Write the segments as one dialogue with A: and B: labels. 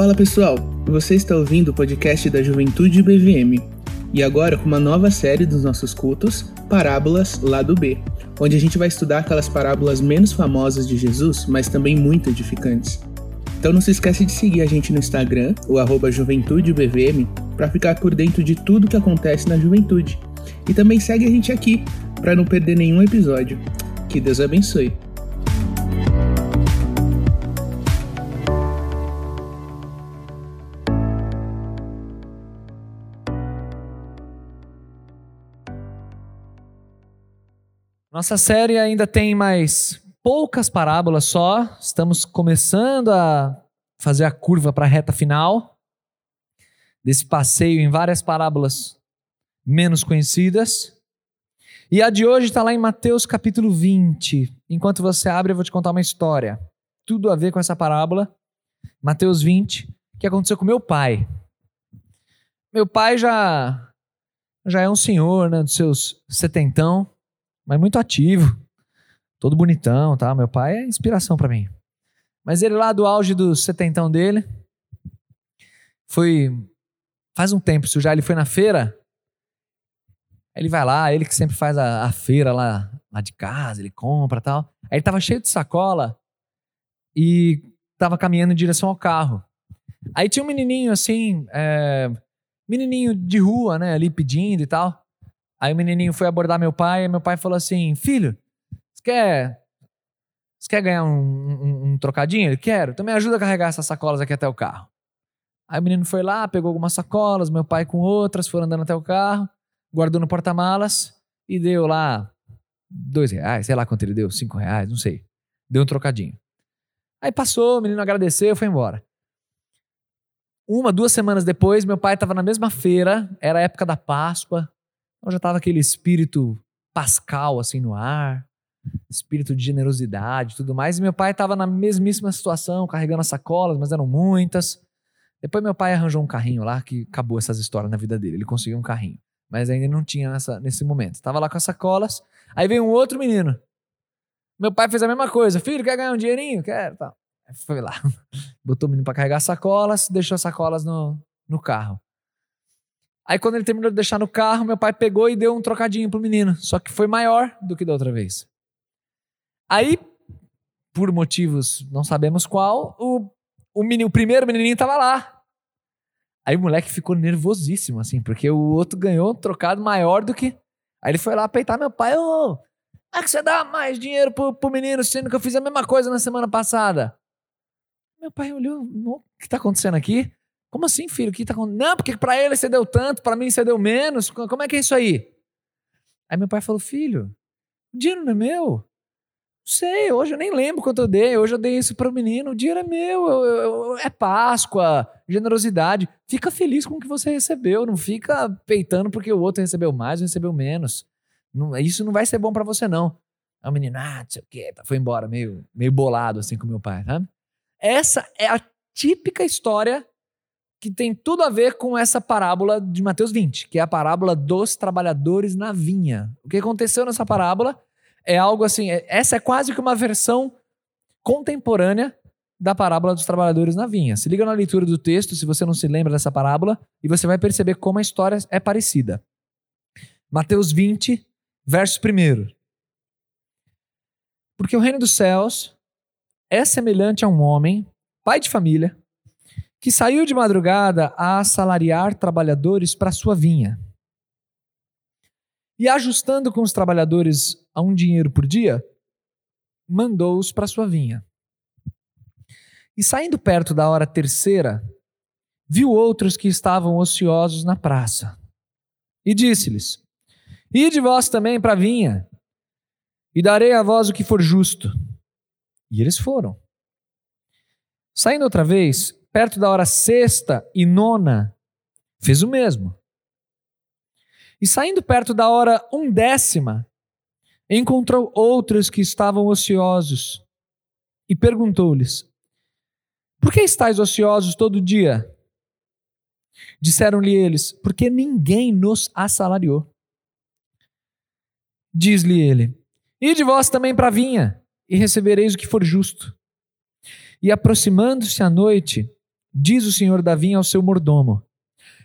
A: Fala pessoal, você está ouvindo o podcast da Juventude BVM e agora com uma nova série dos nossos cultos, Parábolas Lado B, onde a gente vai estudar aquelas parábolas menos famosas de Jesus, mas também muito edificantes. Então não se esquece de seguir a gente no Instagram, o arroba JuventudeBVM, para ficar por dentro de tudo que acontece na juventude. E também segue a gente aqui, para não perder nenhum episódio. Que Deus abençoe.
B: Nossa série ainda tem mais poucas parábolas só. Estamos começando a fazer a curva para a reta final desse passeio em várias parábolas menos conhecidas. E a de hoje está lá em Mateus capítulo 20. Enquanto você abre, eu vou te contar uma história. Tudo a ver com essa parábola. Mateus 20, que aconteceu com meu pai. Meu pai já já é um senhor, né, dos seus setentão, mas muito ativo todo bonitão, tá? Meu pai é inspiração para mim. Mas ele lá do auge do setentão dele, foi faz um tempo, se já ele foi na feira, ele vai lá, ele que sempre faz a, a feira lá, lá de casa, ele compra tal. Aí ele tava cheio de sacola e tava caminhando em direção ao carro. Aí tinha um menininho assim, é, menininho de rua, né, ali pedindo e tal. Aí o menininho foi abordar meu pai e meu pai falou assim: Filho, você quer, você quer ganhar um, um, um trocadinho? Ele, quero. Então me ajuda a carregar essas sacolas aqui até o carro. Aí o menino foi lá, pegou algumas sacolas, meu pai com outras, foram andando até o carro, guardou no porta-malas e deu lá dois reais, sei lá quanto ele deu, cinco reais, não sei. Deu um trocadinho. Aí passou, o menino agradeceu e foi embora. Uma, duas semanas depois, meu pai estava na mesma feira, era a época da Páscoa, então já estava aquele espírito pascal assim no ar espírito de generosidade tudo mais. E meu pai estava na mesmíssima situação, carregando as sacolas, mas eram muitas. Depois meu pai arranjou um carrinho lá, que acabou essas histórias na vida dele. Ele conseguiu um carrinho. Mas ainda não tinha nessa, nesse momento. Estava lá com as sacolas. Aí veio um outro menino. Meu pai fez a mesma coisa. Filho, quer ganhar um dinheirinho? Quero. Tá. Foi lá. Botou o menino para carregar as sacolas, deixou as sacolas no, no carro. Aí quando ele terminou de deixar no carro, meu pai pegou e deu um trocadinho pro menino. Só que foi maior do que da outra vez. Aí, por motivos não sabemos qual, o, o, menino, o primeiro menininho tava lá. Aí o moleque ficou nervosíssimo, assim, porque o outro ganhou um trocado maior do que. Aí ele foi lá peitar meu pai. Ô, oh, é que você dá mais dinheiro pro, pro menino, sendo que eu fiz a mesma coisa na semana passada. Meu pai olhou, o que tá acontecendo aqui? Como assim, filho? O que tá acontecendo? Não, porque pra ele você deu tanto, pra mim você deu menos. Como é que é isso aí? Aí meu pai falou, filho, o dinheiro não é meu sei, hoje eu nem lembro quanto eu dei. Hoje eu dei isso para o menino. O dinheiro é meu, eu, eu, eu, é Páscoa, generosidade. Fica feliz com o que você recebeu. Não fica peitando porque o outro recebeu mais ou recebeu menos. Não, isso não vai ser bom para você, não. Aí o menino, ah, não sei o quê, tá, foi embora, meio, meio bolado assim com meu pai, sabe? Essa é a típica história que tem tudo a ver com essa parábola de Mateus 20, que é a parábola dos trabalhadores na vinha. O que aconteceu nessa parábola é algo assim, é, essa é quase que uma versão contemporânea da parábola dos trabalhadores na vinha. Se liga na leitura do texto, se você não se lembra dessa parábola, e você vai perceber como a história é parecida. Mateus 20, verso 1. Porque o reino dos céus é semelhante a um homem, pai de família, que saiu de madrugada a assalariar trabalhadores para sua vinha. E ajustando com os trabalhadores a um dinheiro por dia, mandou-os para sua vinha. E saindo perto da hora terceira, viu outros que estavam ociosos na praça. E disse-lhes: Ide vós também para a vinha, e darei a vós o que for justo. E eles foram. Saindo outra vez, perto da hora sexta e nona, fez o mesmo. E saindo perto da hora undécima, encontrou outros que estavam ociosos e perguntou-lhes: Por que estáis ociosos todo dia? Disseram-lhe eles: Porque ninguém nos assalariou. Diz-lhe ele: Ide vós também para a vinha, e recebereis o que for justo. E aproximando-se à noite, diz o senhor da vinha ao seu mordomo: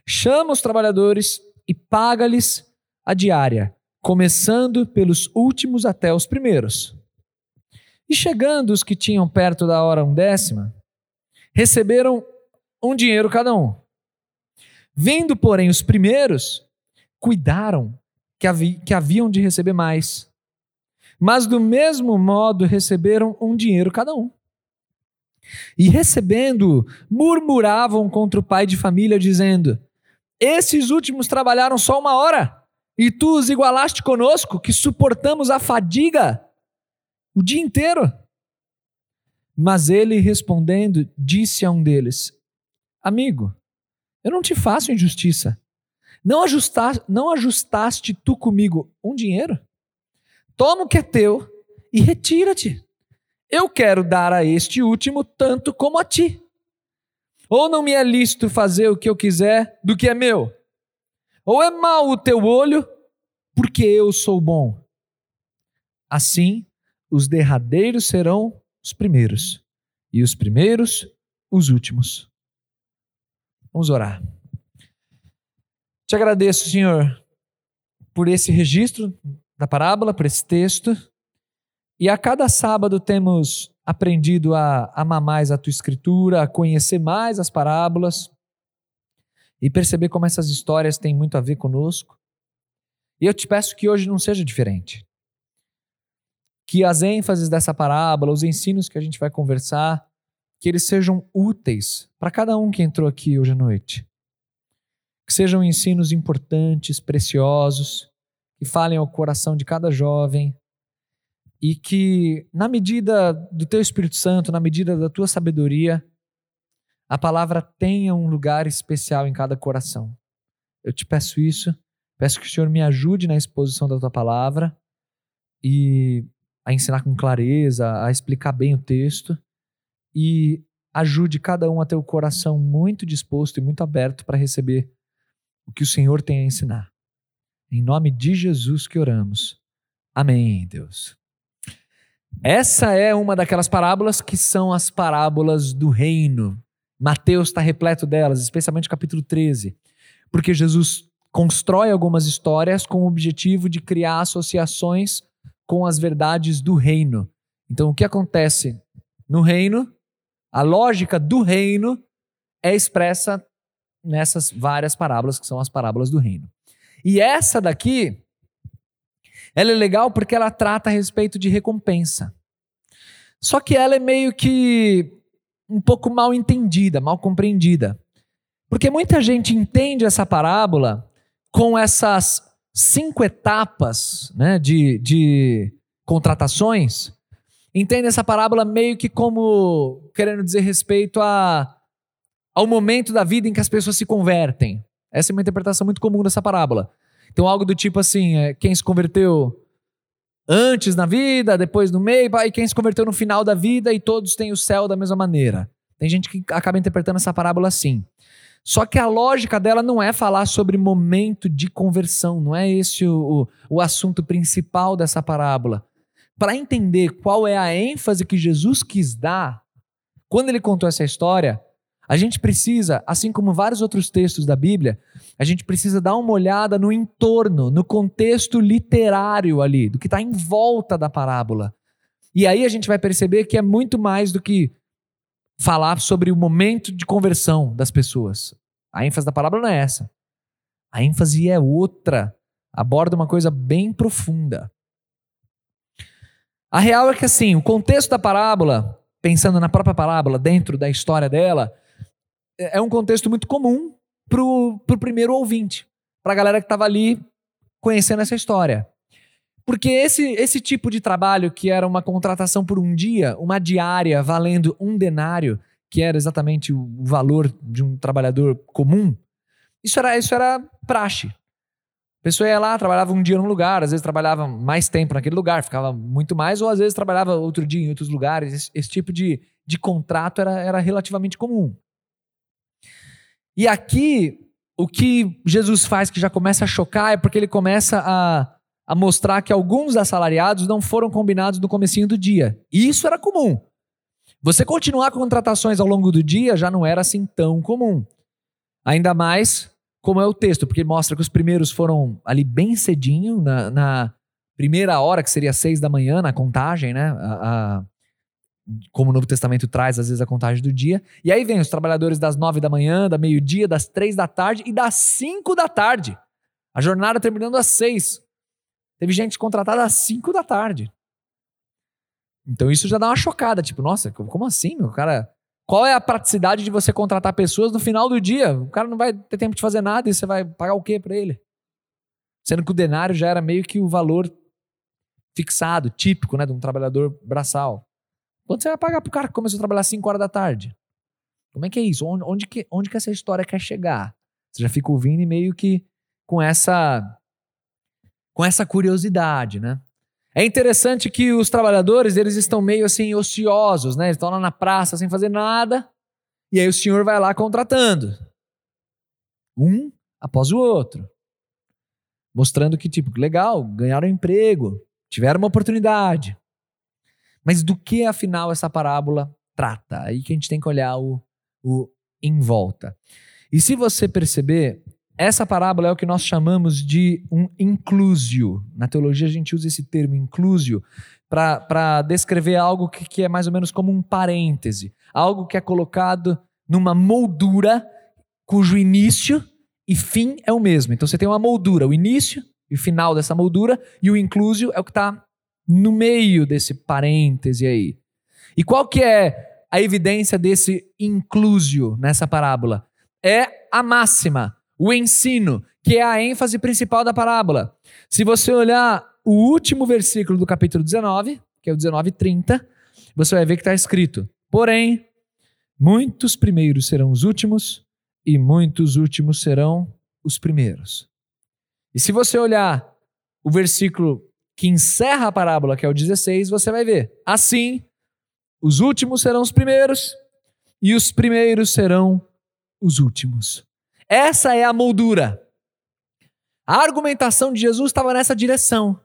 B: chama os trabalhadores e paga-lhes a diária, começando pelos últimos até os primeiros. E chegando os que tinham perto da hora undécima, receberam um dinheiro cada um. Vindo, porém, os primeiros, cuidaram que, havi, que haviam de receber mais. Mas do mesmo modo receberam um dinheiro cada um. E recebendo, murmuravam contra o pai de família, dizendo: Esses últimos trabalharam só uma hora, e tu os igualaste conosco, que suportamos a fadiga o dia inteiro. Mas ele respondendo, disse a um deles: Amigo, eu não te faço injustiça. Não, ajustaste, não ajustaste tu comigo um dinheiro? Toma o que é teu e retira-te. Eu quero dar a este último tanto como a ti. Ou não me é lícito fazer o que eu quiser do que é meu? Ou é mau o teu olho, porque eu sou bom? Assim, os derradeiros serão os primeiros, e os primeiros os últimos. Vamos orar. Te agradeço, Senhor, por esse registro da parábola, por esse texto. E a cada sábado temos aprendido a amar mais a tua escritura, a conhecer mais as parábolas e perceber como essas histórias têm muito a ver conosco. E eu te peço que hoje não seja diferente. Que as ênfases dessa parábola, os ensinos que a gente vai conversar, que eles sejam úteis para cada um que entrou aqui hoje à noite. Que sejam ensinos importantes, preciosos, que falem ao coração de cada jovem, e que, na medida do teu Espírito Santo, na medida da tua sabedoria, a palavra tenha um lugar especial em cada coração. Eu te peço isso, peço que o Senhor me ajude na exposição da tua palavra e a ensinar com clareza, a explicar bem o texto e ajude cada um a ter o coração muito disposto e muito aberto para receber o que o Senhor tem a ensinar. Em nome de Jesus que oramos. Amém, Deus. Essa é uma daquelas parábolas que são as parábolas do reino. Mateus está repleto delas, especialmente capítulo 13, porque Jesus constrói algumas histórias com o objetivo de criar associações com as verdades do reino. Então, o que acontece no reino, a lógica do reino é expressa nessas várias parábolas que são as parábolas do reino. E essa daqui ela é legal porque ela trata a respeito de recompensa. Só que ela é meio que um pouco mal entendida, mal compreendida. Porque muita gente entende essa parábola com essas cinco etapas né, de, de contratações. Entende essa parábola meio que como querendo dizer respeito a, ao momento da vida em que as pessoas se convertem. Essa é uma interpretação muito comum dessa parábola. Então, algo do tipo assim: é, quem se converteu antes na vida, depois no meio, e quem se converteu no final da vida, e todos têm o céu da mesma maneira. Tem gente que acaba interpretando essa parábola assim. Só que a lógica dela não é falar sobre momento de conversão, não é esse o, o, o assunto principal dessa parábola. Para entender qual é a ênfase que Jesus quis dar, quando ele contou essa história, a gente precisa, assim como vários outros textos da Bíblia, a gente precisa dar uma olhada no entorno, no contexto literário ali, do que está em volta da parábola. E aí a gente vai perceber que é muito mais do que falar sobre o momento de conversão das pessoas. A ênfase da parábola não é essa. A ênfase é outra. Aborda uma coisa bem profunda. A real é que assim, o contexto da parábola, pensando na própria parábola, dentro da história dela, é um contexto muito comum pro, pro primeiro ouvinte, para a galera que estava ali conhecendo essa história. Porque esse, esse tipo de trabalho, que era uma contratação por um dia, uma diária valendo um denário, que era exatamente o valor de um trabalhador comum, isso era, isso era praxe. A pessoa ia lá, trabalhava um dia num lugar, às vezes trabalhava mais tempo naquele lugar, ficava muito mais, ou às vezes trabalhava outro dia em outros lugares. Esse, esse tipo de, de contrato era, era relativamente comum. E aqui, o que Jesus faz que já começa a chocar é porque ele começa a, a mostrar que alguns assalariados não foram combinados no comecinho do dia. E isso era comum. Você continuar com contratações ao longo do dia já não era assim tão comum. Ainda mais como é o texto, porque mostra que os primeiros foram ali bem cedinho, na, na primeira hora, que seria seis da manhã, na contagem, né? A, a, como o Novo Testamento traz, às vezes, a contagem do dia. E aí vem os trabalhadores das nove da manhã, da meio-dia, das três da tarde e das cinco da tarde. A jornada terminando às seis. Teve gente contratada às cinco da tarde. Então isso já dá uma chocada, tipo, nossa, como assim, meu cara? Qual é a praticidade de você contratar pessoas no final do dia? O cara não vai ter tempo de fazer nada e você vai pagar o quê para ele? Sendo que o denário já era meio que o valor fixado, típico, né, de um trabalhador braçal. Quanto você vai pagar pro cara que começou a trabalhar às 5 horas da tarde? Como é que é isso? Onde, onde, que, onde que essa história quer chegar? Você já fica ouvindo e meio que com essa com essa curiosidade, né? É interessante que os trabalhadores, eles estão meio assim ociosos, né? Eles estão lá na praça sem fazer nada. E aí o senhor vai lá contratando. Um após o outro. Mostrando que, tipo, legal, ganharam emprego, tiveram uma oportunidade. Mas do que, afinal, essa parábola trata? Aí que a gente tem que olhar o, o em volta. E se você perceber, essa parábola é o que nós chamamos de um inclusio. Na teologia a gente usa esse termo inclusio para descrever algo que, que é mais ou menos como um parêntese, algo que é colocado numa moldura cujo início e fim é o mesmo. Então você tem uma moldura, o início e o final dessa moldura, e o inclusio é o que está no meio desse parêntese aí. E qual que é a evidência desse inclusio nessa parábola? É a máxima o ensino, que é a ênfase principal da parábola. Se você olhar o último versículo do capítulo 19, que é o 19 30, você vai ver que está escrito: Porém, muitos primeiros serão os últimos, e muitos últimos serão os primeiros. E se você olhar o versículo que encerra a parábola, que é o 16, você vai ver: Assim, os últimos serão os primeiros, e os primeiros serão os últimos. Essa é a moldura. A argumentação de Jesus estava nessa direção,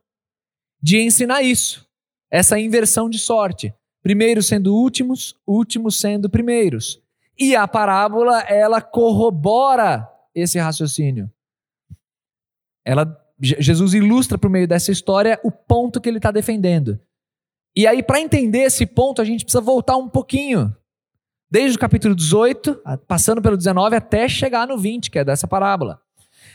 B: de ensinar isso, essa inversão de sorte. Primeiros sendo últimos, últimos sendo primeiros. E a parábola, ela corrobora esse raciocínio. Ela, Jesus ilustra por meio dessa história o ponto que ele está defendendo. E aí, para entender esse ponto, a gente precisa voltar um pouquinho desde o capítulo 18, passando pelo 19, até chegar no 20, que é dessa parábola.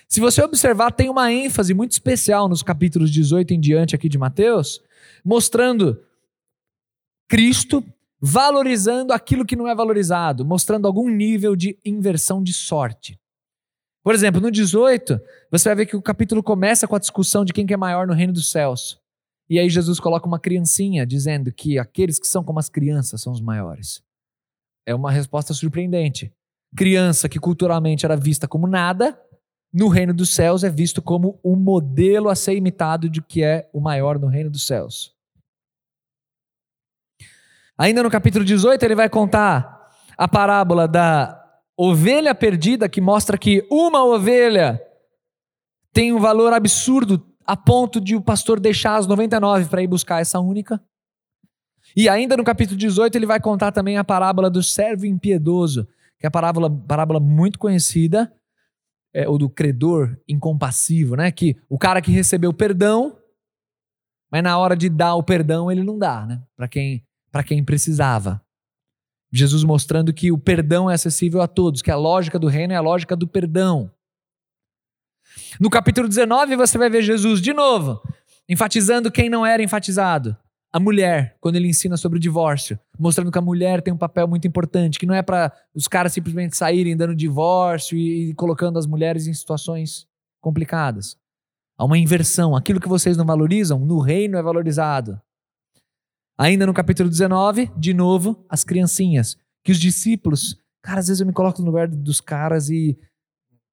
B: Se você observar, tem uma ênfase muito especial nos capítulos 18 em diante aqui de Mateus, mostrando Cristo valorizando aquilo que não é valorizado, mostrando algum nível de inversão de sorte. Por exemplo, no 18, você vai ver que o capítulo começa com a discussão de quem que é maior no reino dos céus. E aí Jesus coloca uma criancinha dizendo que aqueles que são como as crianças são os maiores. É uma resposta surpreendente. Criança que culturalmente era vista como nada, no reino dos céus é visto como um modelo a ser imitado de que é o maior no reino dos céus. Ainda no capítulo 18, ele vai contar a parábola da ovelha perdida, que mostra que uma ovelha tem um valor absurdo a ponto de o pastor deixar as 99 para ir buscar essa única. E ainda no capítulo 18 ele vai contar também a parábola do servo impiedoso, que é a parábola, parábola muito conhecida, é, ou do credor incompassivo, né? Que o cara que recebeu perdão, mas na hora de dar o perdão ele não dá, né? Para quem, quem precisava. Jesus mostrando que o perdão é acessível a todos, que a lógica do reino é a lógica do perdão. No capítulo 19 você vai ver Jesus de novo, enfatizando quem não era enfatizado a mulher, quando ele ensina sobre o divórcio, mostrando que a mulher tem um papel muito importante, que não é para os caras simplesmente saírem dando divórcio e, colocando as mulheres em situações complicadas. Há uma inversão. Aquilo que vocês não valorizam, no reino é valorizado. Ainda no capítulo 19, de novo, as criancinhas. Que os discípulos. Cara, às vezes eu me coloco no lugar dos caras e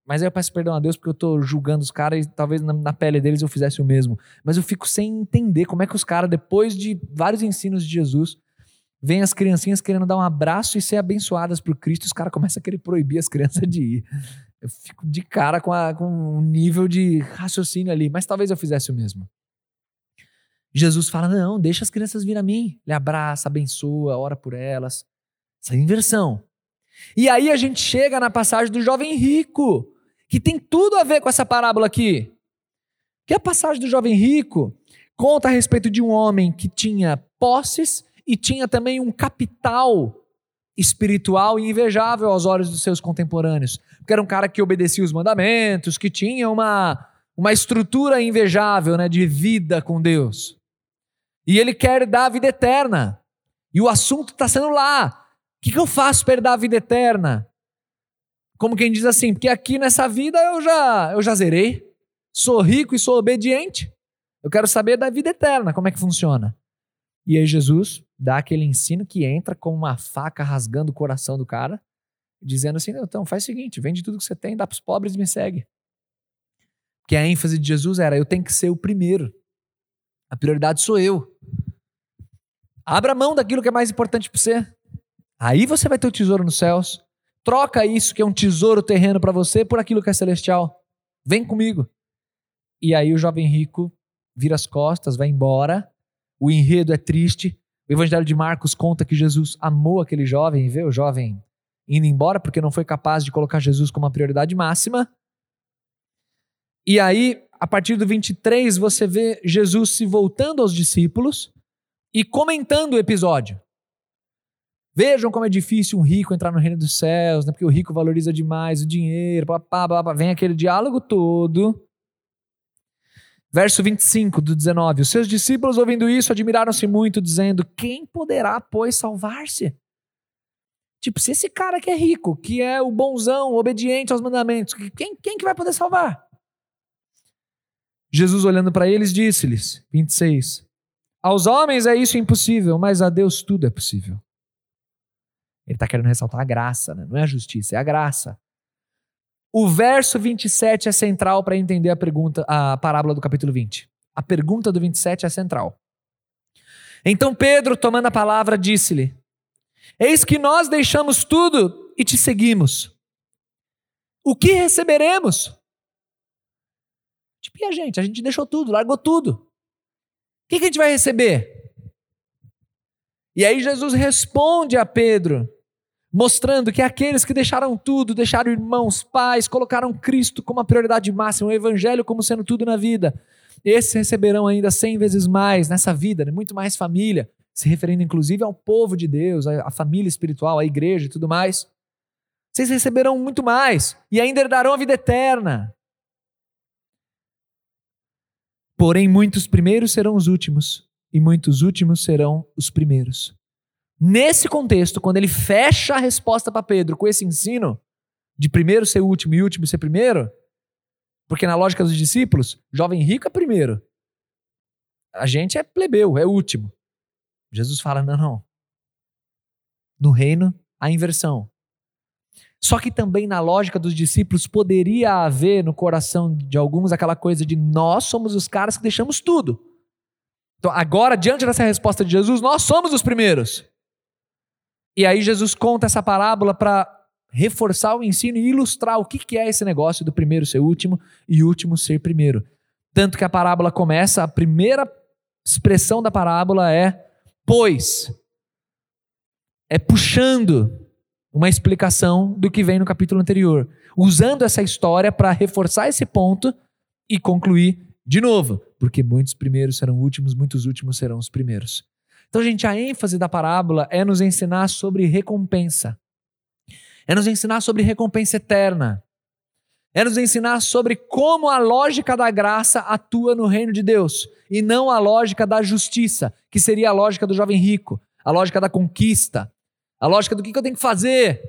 B: mas aí eu peço perdão a Deus porque eu tô julgando os caras e talvez na, na, pele deles eu fizesse o mesmo. Mas eu fico sem entender como é que os caras, depois de vários ensinos de Jesus, vêm as criancinhas querendo dar um abraço e ser abençoadas por Cristo, os caras começam a querer proibir as crianças de ir. Eu fico de cara com, a, com um nível de raciocínio ali, mas talvez eu fizesse o mesmo. Jesus fala: não, deixa as crianças vir a mim. Ele abraça, abençoa, ora por elas. Essa inversão. E aí a gente chega na passagem do jovem rico, que tem tudo a ver com essa parábola aqui. Que a passagem do jovem rico conta a respeito de um homem que tinha posses e tinha também um capital espiritual e invejável aos olhos dos seus contemporâneos. Porque era um cara que obedecia os mandamentos, que tinha uma, uma estrutura invejável né, de vida com Deus. E ele quer dar a vida eterna. E o assunto está sendo lá. O que, que eu faço para dar a vida eterna? Como quem diz assim, porque aqui nessa vida eu já, eu já zerei. Sou rico e sou obediente. Eu quero saber da vida eterna, como é que funciona. E aí Jesus dá aquele ensino que entra com uma faca rasgando o coração do cara, dizendo assim: então faz o seguinte, vende tudo que você tem, dá para os pobres e me segue. Que a ênfase de Jesus era: eu tenho que ser o primeiro. A prioridade sou eu. Abra mão daquilo que é mais importante para você. Aí você vai ter o tesouro nos céus. Troca isso que é um tesouro terreno para você por aquilo que é celestial. Vem comigo. E aí o jovem rico vira as costas, vai embora o enredo é triste. O Evangelho de Marcos conta que Jesus amou aquele jovem e vê o jovem indo embora porque não foi capaz de colocar Jesus como a prioridade máxima. E aí, a partir do 23, você vê Jesus se voltando aos discípulos e comentando o episódio. Vejam como é difícil um rico entrar no reino dos céus, né? porque o rico valoriza demais o dinheiro, blá. vem aquele diálogo todo. Verso 25 do 19: Os seus discípulos, ouvindo isso, admiraram-se muito, dizendo: Quem poderá, pois, salvar-se? Tipo, se esse cara que é rico, que é o bonzão, obediente aos mandamentos, quem, quem que vai poder salvar? Jesus, olhando para eles, disse-lhes: 26. Aos homens é isso impossível, mas a Deus tudo é possível. Ele está querendo ressaltar a graça, né? não é a justiça, é a graça. O verso 27 é central para entender a pergunta, a parábola do capítulo 20. A pergunta do 27 é central. Então Pedro, tomando a palavra, disse-lhe: Eis que nós deixamos tudo e te seguimos. O que receberemos? Tipo, e a gente? A gente deixou tudo, largou tudo. O que, que a gente vai receber? E aí Jesus responde a Pedro: mostrando que aqueles que deixaram tudo, deixaram irmãos, pais, colocaram Cristo como a prioridade máxima, o Evangelho como sendo tudo na vida, esses receberão ainda cem vezes mais nessa vida, né? muito mais família, se referindo inclusive ao povo de Deus, à família espiritual, à igreja e tudo mais. Vocês receberão muito mais e ainda herdarão a vida eterna. Porém, muitos primeiros serão os últimos, e muitos últimos serão os primeiros. Nesse contexto, quando ele fecha a resposta para Pedro com esse ensino de primeiro ser último e último ser primeiro, porque na lógica dos discípulos, jovem rico é primeiro. A gente é plebeu, é último. Jesus fala: não, não. No reino, a inversão. Só que também na lógica dos discípulos poderia haver no coração de alguns aquela coisa de nós somos os caras que deixamos tudo. Então, agora, diante dessa resposta de Jesus, nós somos os primeiros. E aí Jesus conta essa parábola para reforçar o ensino e ilustrar o que é esse negócio do primeiro ser último e último ser primeiro. Tanto que a parábola começa, a primeira expressão da parábola é pois. É puxando uma explicação do que vem no capítulo anterior, usando essa história para reforçar esse ponto e concluir de novo, porque muitos primeiros serão últimos, muitos últimos serão os primeiros. Então, gente, a ênfase da parábola é nos ensinar sobre recompensa. É nos ensinar sobre recompensa eterna. É nos ensinar sobre como a lógica da graça atua no reino de Deus e não a lógica da justiça, que seria a lógica do jovem rico, a lógica da conquista, a lógica do que eu tenho que fazer.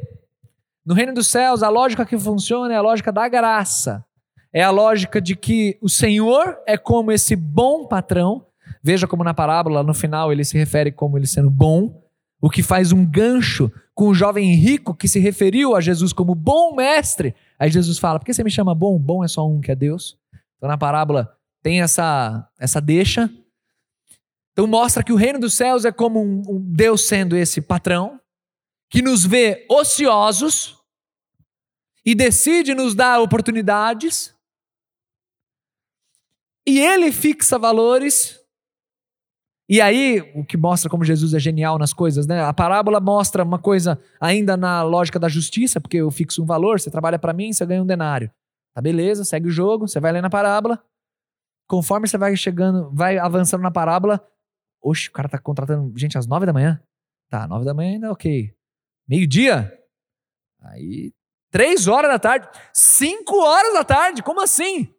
B: No reino dos céus, a lógica que funciona é a lógica da graça. É a lógica de que o Senhor é como esse bom patrão Veja como na parábola, no final, ele se refere como ele sendo bom, o que faz um gancho com o jovem rico que se referiu a Jesus como bom mestre. Aí Jesus fala: Por que você me chama bom? Bom é só um que é Deus. Então na parábola tem essa, essa deixa. Então mostra que o reino dos céus é como um, um Deus sendo esse patrão, que nos vê ociosos e decide nos dar oportunidades. E ele fixa valores E aí, o que mostra como Jesus é genial nas coisas, né? A parábola mostra uma coisa ainda na lógica da justiça, porque eu fixo um valor, você trabalha para mim, você ganha um denário. Tá beleza, segue o jogo, você vai ler na parábola. Conforme você vai chegando, vai avançando na parábola, oxe, o cara tá contratando gente às nove da manhã. Tá, nove da manhã ainda ok. Meio-dia? Aí, três horas da tarde. Cinco horas da tarde? Como assim?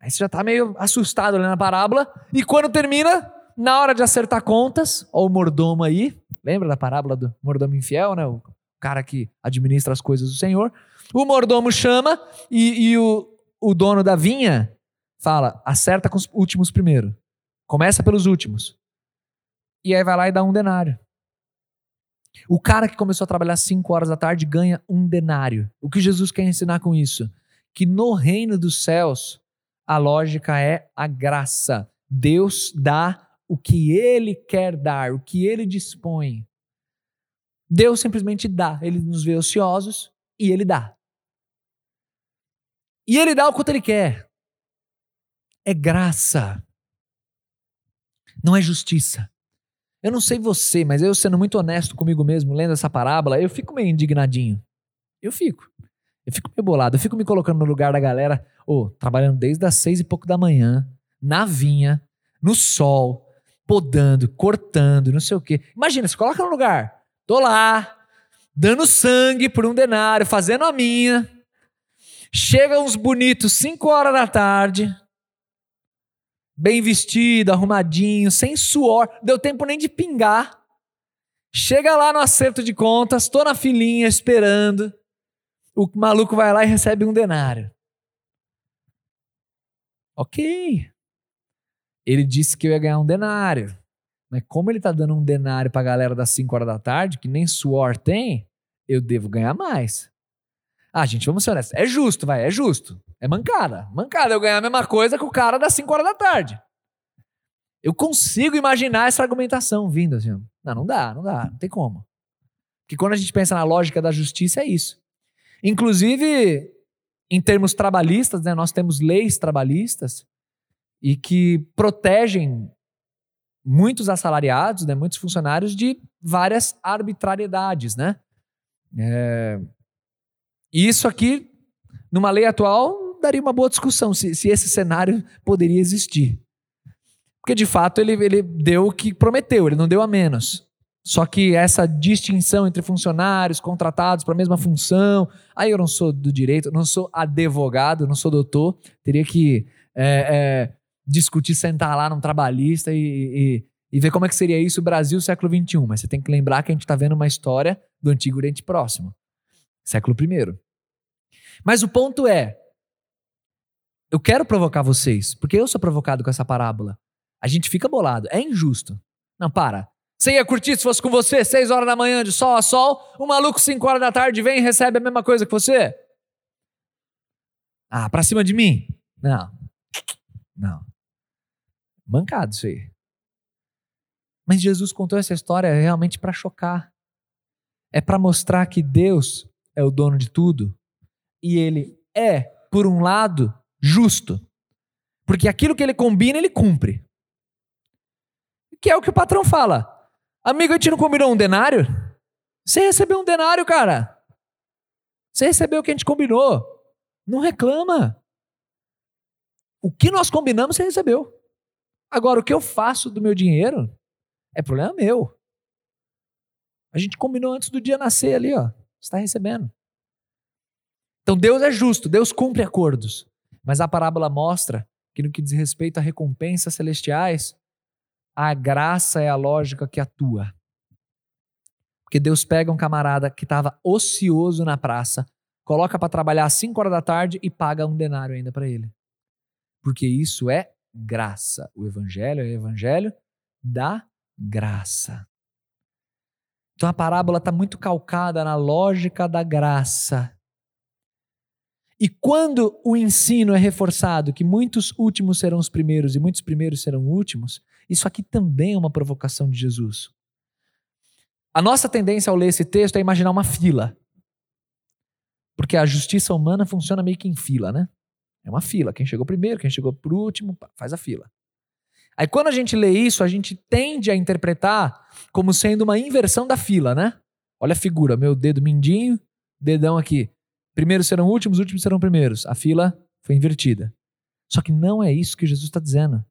B: Aí você já tá meio assustado lendo a parábola. E quando termina, na hora de acertar contas, ó o mordomo aí, lembra da parábola do mordomo infiel, né? O cara que administra as coisas do Senhor. O mordomo chama e, e o, o dono da vinha fala: acerta com os últimos primeiro. Começa pelos últimos. E aí vai lá e dá um denário. O cara que começou a trabalhar cinco horas da tarde ganha um denário. O que Jesus quer ensinar com isso? Que no reino dos céus, a lógica é a graça. Deus dá o que ele quer dar, o que ele dispõe. Deus simplesmente dá. Ele nos vê ociosos e ele dá. E ele dá o quanto ele quer. É graça. Não é justiça. Eu não sei você, mas eu sendo muito honesto comigo mesmo, lendo essa parábola, eu fico meio indignadinho. Eu fico. Eu fico meio bolado. Eu fico me colocando no lugar da galera, oh, trabalhando desde as seis e pouco da manhã, na vinha, no sol, podando, cortando, não sei o quê. Imagina, se coloca no lugar. Tô lá, dando sangue por um denário, fazendo a minha. Chega uns bonitos 5 horas da tarde, bem vestido, arrumadinho, sem suor, deu tempo nem de pingar. Chega lá no acerto de contas, tô na filinha esperando. O maluco vai lá e recebe um denário. Ok. Ele disse que eu ia ganhar um denário. Mas como ele tá dando um denário pra galera das 5 horas da tarde, que nem suor tem, eu devo ganhar mais. Ah, gente, vamos ser honestos. É justo, vai, é justo. É mancada. Mancada eu ganhar a mesma coisa que o cara das 5 horas da tarde. Eu consigo imaginar essa argumentação vindo assim. Não, não dá, não dá, não tem como. Porque quando a gente pensa na lógica da justiça, é isso. Inclusive, em termos trabalhistas, né, nós temos leis trabalhistas e que protegem muitos assalariados, né, muitos funcionários de várias arbitrariedades, né? É... Isso aqui, numa lei atual, daria uma boa discussão se, se esse cenário poderia existir. Porque, de fato, ele, ele deu o que prometeu, ele não deu a menos. Só que essa distinção entre funcionários contratados para a mesma função, aí eu não sou do direito, não sou advogado, não sou doutor, teria que é, é, discutir, sentar lá num trabalhista e, e, e, ver como é que seria isso Brasil século XXI. Mas você tem que lembrar que a gente está vendo uma história do Antigo Oriente Próximo, século I. Mas o ponto é, eu quero provocar vocês, porque eu sou provocado com essa parábola. A gente fica bolado, é injusto. Não, para. Você ia curtir se fosse com você, seis horas da manhã, de sol a sol, um maluco cinco horas da tarde vem e recebe a mesma coisa que você? Ah, pra cima de mim? Não. Não. Mancado isso aí. Mas Jesus contou essa história realmente para chocar. É para mostrar que Deus é o dono de tudo e ele é, por um lado, justo. Porque aquilo que ele combina, ele cumpre. Que é o que o patrão fala. Amigo, a gente não combinou um denário? Você recebeu um denário, cara. Você recebeu o que a gente combinou. Não reclama. O que nós combinamos, você recebeu. Agora, o que eu faço do meu dinheiro é problema meu. A gente combinou antes do dia nascer ali, ó. Está recebendo. Então Deus é justo, Deus cumpre acordos. Mas a parábola mostra que no que diz respeito a recompensas celestiais, a graça é a lógica que atua. Porque Deus pega um camarada que estava ocioso na praça, coloca para trabalhar às 5 horas da tarde e paga um denário ainda para ele. Porque isso é graça. O evangelho é o evangelho da graça. Então a parábola está muito calcada na lógica da graça. E quando o ensino é reforçado que muitos últimos serão os primeiros e muitos primeiros serão últimos, isso aqui também é uma provocação de Jesus. A nossa tendência ao ler esse texto é imaginar uma fila. Porque a justiça humana funciona meio que em fila, né? É uma fila. Quem chegou primeiro, quem chegou por último, faz a fila. Aí quando a gente lê isso, a gente tende a interpretar como sendo uma inversão da fila, né? Olha a figura, meu dedo mindinho, dedão aqui. Primeiros serão últimos, últimos serão primeiros. A fila foi invertida. Só que não é isso que Jesus está dizendo.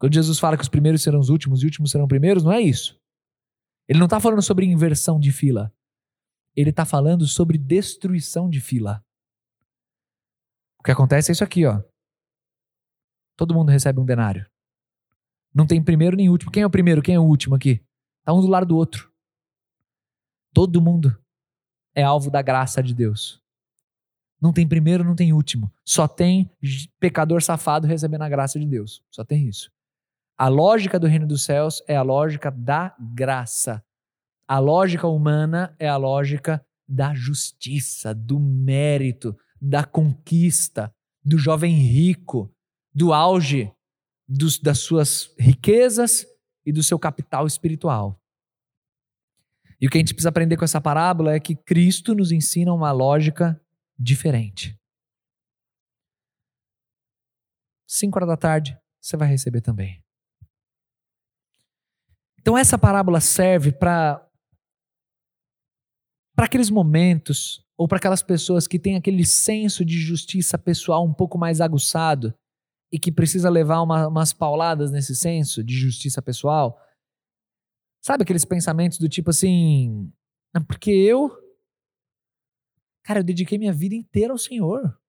B: Quando Jesus fala que os primeiros serão os últimos e os últimos serão primeiros, não é isso. Ele não está falando sobre inversão de fila. Ele está falando sobre destruição de fila. O que acontece é isso aqui, ó. Todo mundo recebe um denário. Não tem primeiro nem último. Quem é o primeiro? Quem é o último aqui? Tá um do lado do outro. Todo mundo é alvo da graça de Deus. Não tem primeiro, não tem último. Só tem pecador safado recebendo a graça de Deus. Só tem isso. A lógica do reino dos céus é a lógica da graça. A lógica humana é a lógica da justiça, do mérito, da conquista, do jovem rico, do auge dos, das suas riquezas e do seu capital espiritual. E o que a gente precisa aprender com essa parábola é que Cristo nos ensina uma lógica diferente. Cinco horas da tarde, você vai receber também. Então essa parábola serve para para aqueles momentos ou para aquelas pessoas que têm aquele senso de justiça pessoal um pouco mais aguçado e que precisa levar uma, umas pauladas nesse senso de justiça pessoal. Sabe aqueles pensamentos do tipo assim, porque eu Cara, eu dediquei minha vida inteira ao Senhor.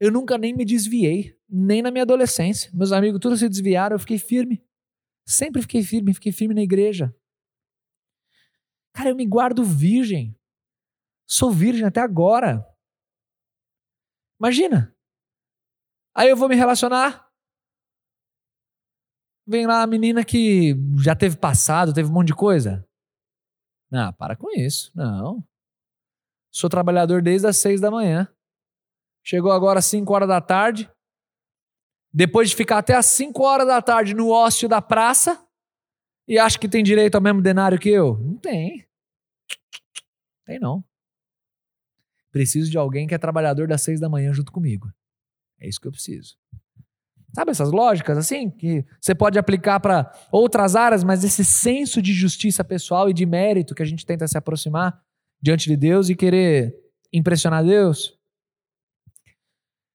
B: Eu nunca nem me desviei, nem na minha adolescência. Meus amigos todos se desviaram, eu fiquei firme. Sempre fiquei firme, fiquei firme na igreja. Cara, eu me guardo virgem. Sou virgem até agora. Imagina. Aí eu vou me relacionar. Vem lá a menina que já teve passado, teve um monte de coisa. Não, para com isso. Não. Sou trabalhador desde as seis da manhã. Chegou agora às cinco horas da tarde. Depois de ficar até às cinco horas da tarde no ócio da praça, e acha que tem direito ao mesmo denário que eu? Não tem. Tem não. Preciso de alguém que é trabalhador das seis da manhã junto comigo. É isso que eu preciso. Sabe essas lógicas assim que você pode aplicar para outras áreas, mas esse senso de justiça pessoal e de mérito que a gente tenta se aproximar diante de Deus e querer impressionar Deus?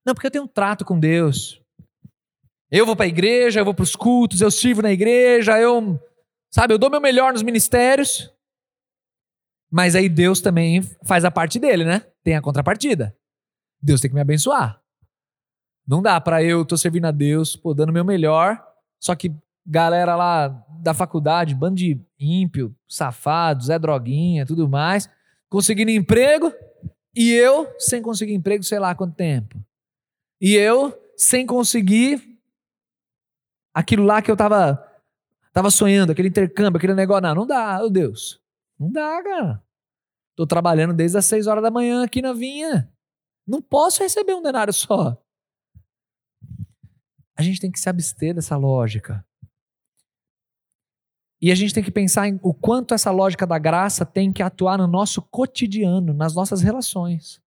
B: Não, porque eu tenho um trato com Deus. Eu vou para a igreja, eu vou para os cultos, eu sirvo na igreja, eu, sabe, eu dou meu melhor nos ministérios. Mas aí Deus também faz a parte dele, né? Tem a contrapartida. Deus tem que me abençoar. Não dá para eu tô servindo a Deus, pô, dando meu melhor, só que galera lá da faculdade, bando de ímpio, safados, é droguinha, tudo mais, conseguindo emprego e eu sem conseguir emprego, sei lá quanto tempo. E eu sem conseguir aquilo lá que eu tava tava sonhando, aquele intercâmbio, aquele negócio, não, não dá, meu Deus. Não dá, cara. Tô trabalhando desde as seis horas da manhã aqui na vinha. Não posso receber um denário só. A gente tem que se abster dessa lógica. E a gente tem que pensar em o quanto essa lógica da graça tem que atuar no nosso cotidiano, nas nossas relações.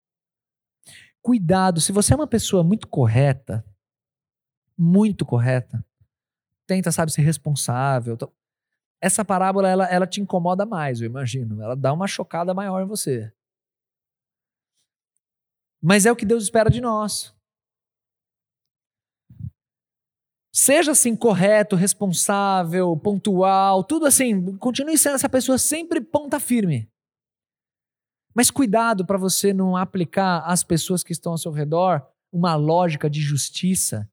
B: Cuidado, se você é uma pessoa muito correta, muito correta, tenta, sabe, ser responsável. Essa parábola, ela, ela te incomoda mais, eu imagino. Ela dá uma chocada maior em você. Mas é o que Deus espera de nós. Seja assim correto, responsável, pontual, tudo assim. Continue sendo essa pessoa sempre ponta firme. Mas cuidado para você não aplicar às pessoas que estão ao seu redor uma lógica de justiça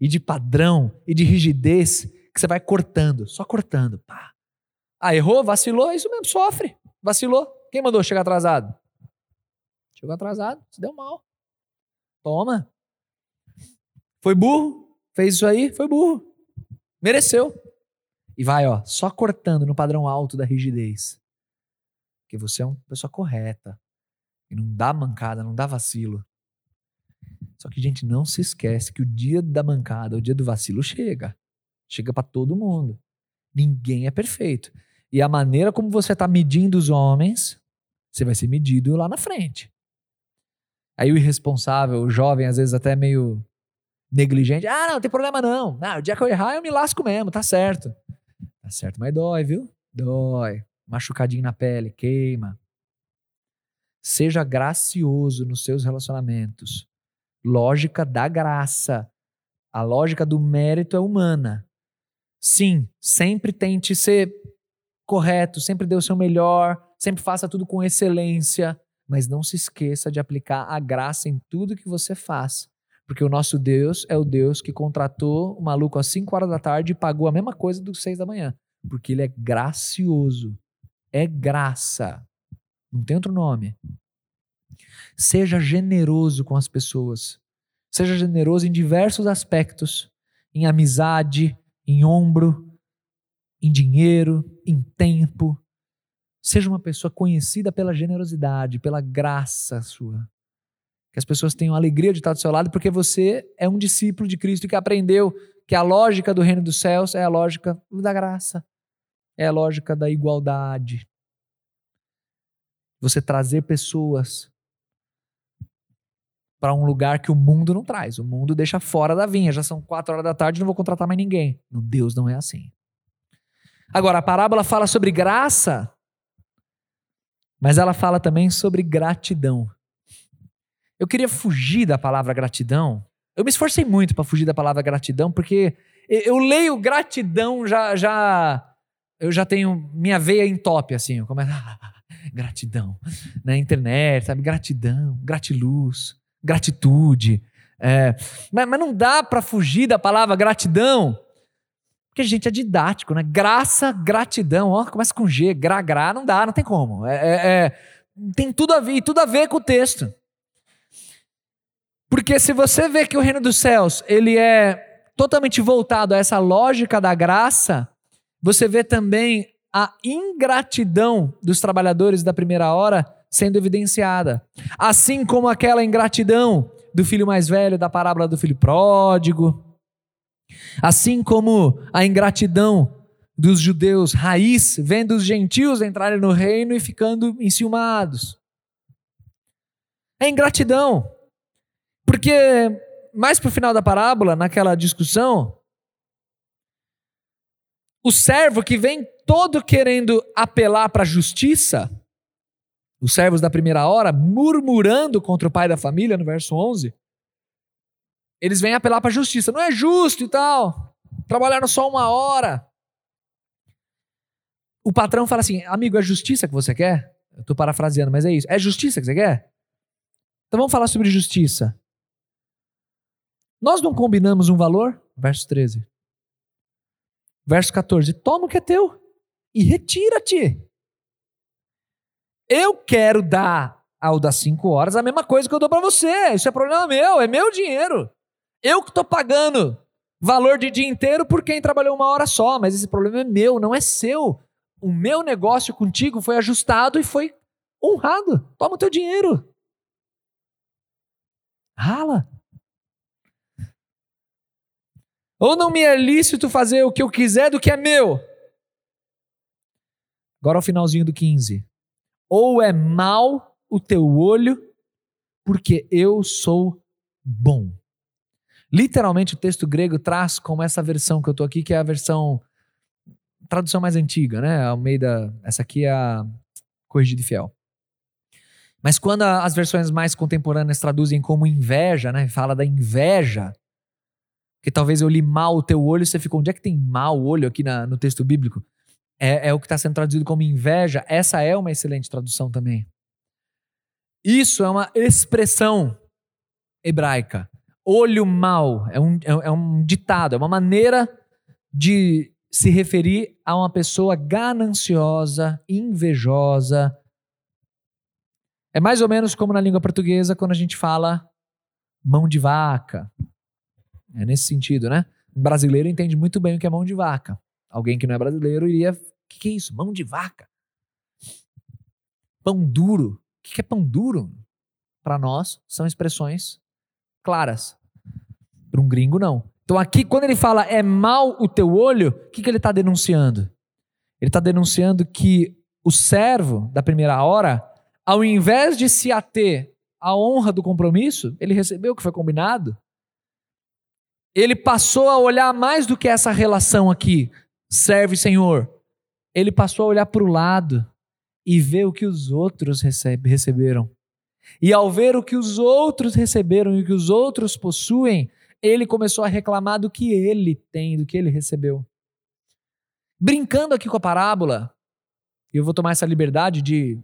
B: e de padrão e de rigidez que você vai cortando, só cortando. Pá. Ah, errou, vacilou, é isso mesmo, sofre. Vacilou. Quem mandou chegar atrasado? Chegou atrasado, se deu mal. Toma. Foi burro? Fez isso aí, foi burro. Mereceu. E vai, ó, só cortando no padrão alto da rigidez. Porque você é uma pessoa correta. E não dá mancada, não dá vacilo. Só que, gente, não se esquece que o dia da mancada, o dia do vacilo chega. Chega para todo mundo. Ninguém é perfeito. E a maneira como você está medindo os homens, você vai ser medido lá na frente. Aí o irresponsável, o jovem, às vezes até meio negligente. Ah, não, não tem problema não. Ah, o dia que eu errar, eu me lasco mesmo, tá certo. Tá certo, mas dói, viu? Dói. Machucadinho na pele, queima. Seja gracioso nos seus relacionamentos. Lógica da graça. A lógica do mérito é humana. Sim, sempre tente ser correto, sempre dê o seu melhor, sempre faça tudo com excelência, mas não se esqueça de aplicar a graça em tudo que você faz. Porque o nosso Deus é o Deus que contratou o maluco às 5 horas da tarde e pagou a mesma coisa dos 6 da manhã. Porque ele é gracioso. É graça. Não tem outro nome. Seja generoso com as pessoas. Seja generoso em diversos aspectos: em amizade, em ombro, em dinheiro, em tempo. Seja uma pessoa conhecida pela generosidade, pela graça sua. Que as pessoas tenham alegria de estar do seu lado, porque você é um discípulo de Cristo que aprendeu que a lógica do reino dos céus é a lógica da graça, é a lógica da igualdade. Você trazer pessoas para um lugar que o mundo não traz. O mundo deixa fora da vinha. Já são quatro horas da tarde, não vou contratar mais ninguém. No Deus não é assim. Agora, a parábola fala sobre graça, mas ela fala também sobre gratidão. Eu queria fugir da palavra gratidão. Eu me esforcei muito para fugir da palavra gratidão, porque eu leio gratidão já já eu já tenho minha veia em top assim, eu começo, ah, gratidão na internet, sabe? Gratidão, gratiluz gratitude. É, mas, mas não dá para fugir da palavra gratidão, porque a gente é didático, né? Graça, gratidão, ó, começa com G, gra, gra, não dá, não tem como. É, é, é, tem tudo a ver, tudo a ver com o texto. Porque se você vê que o reino dos céus, ele é totalmente voltado a essa lógica da graça, você vê também a ingratidão dos trabalhadores da primeira hora sendo evidenciada. Assim como aquela ingratidão do filho mais velho da parábola do filho pródigo. Assim como a ingratidão dos judeus raiz, vendo os gentios entrarem no reino e ficando enciumados. É ingratidão. Porque mais para o final da parábola, naquela discussão, o servo que vem todo querendo apelar para a justiça, os servos da primeira hora, murmurando contra o pai da família, no verso 11, eles vêm apelar para a justiça. Não é justo e tal. Trabalharam só uma hora. O patrão fala assim: amigo, é justiça que você quer? Eu estou parafraseando, mas é isso. É justiça que você quer? Então vamos falar sobre justiça. Nós não combinamos um valor? Verso 13. Verso 14: Toma o que é teu e retira-te. Eu quero dar ao das 5 horas a mesma coisa que eu dou para você. Isso é problema meu, é meu dinheiro. Eu que estou pagando valor de dia inteiro por quem trabalhou uma hora só, mas esse problema é meu, não é seu. O meu negócio contigo foi ajustado e foi honrado. Toma o teu dinheiro. Rala. Ou não me é lícito fazer o que eu quiser do que é meu. Agora ao finalzinho do 15 ou é mal o teu olho, porque eu sou bom. Literalmente o texto grego traz como essa versão que eu estou aqui, que é a versão tradução mais antiga, né? Almeida, essa aqui é a Corrigida e Fiel. Mas quando as versões mais contemporâneas traduzem como inveja, né? Fala da inveja, que talvez eu li mal o teu olho, você ficou, onde é que tem mal olho aqui na, no texto bíblico? é, é o que está sendo traduzido como inveja, essa é uma excelente tradução também. Isso é uma expressão hebraica. Olho mau é um, é, é um ditado, é uma maneira de se referir a uma pessoa gananciosa, invejosa. É mais ou menos como na língua portuguesa quando a gente fala mão de vaca. É nesse sentido, né? Um brasileiro entende muito bem o que é mão de vaca. Alguém que não é brasileiro iria que, que é isso? Mão de vaca? Pão duro? O que, que é pão duro? Para nós, são expressões claras. Para um gringo, não. Então, aqui, quando ele fala é mal o teu olho, o que, que ele está denunciando? Ele está denunciando que o servo da primeira hora, ao invés de se ater à honra do compromisso, ele recebeu o que foi combinado ele passou a olhar mais do que essa relação aqui, serve Senhor. Ele passou a olhar para o lado e ver o que os outros recebe, receberam. E ao ver o que os outros receberam e o que os outros possuem, ele começou a reclamar do que ele tem, do que ele recebeu. Brincando aqui com a parábola, eu vou tomar essa liberdade de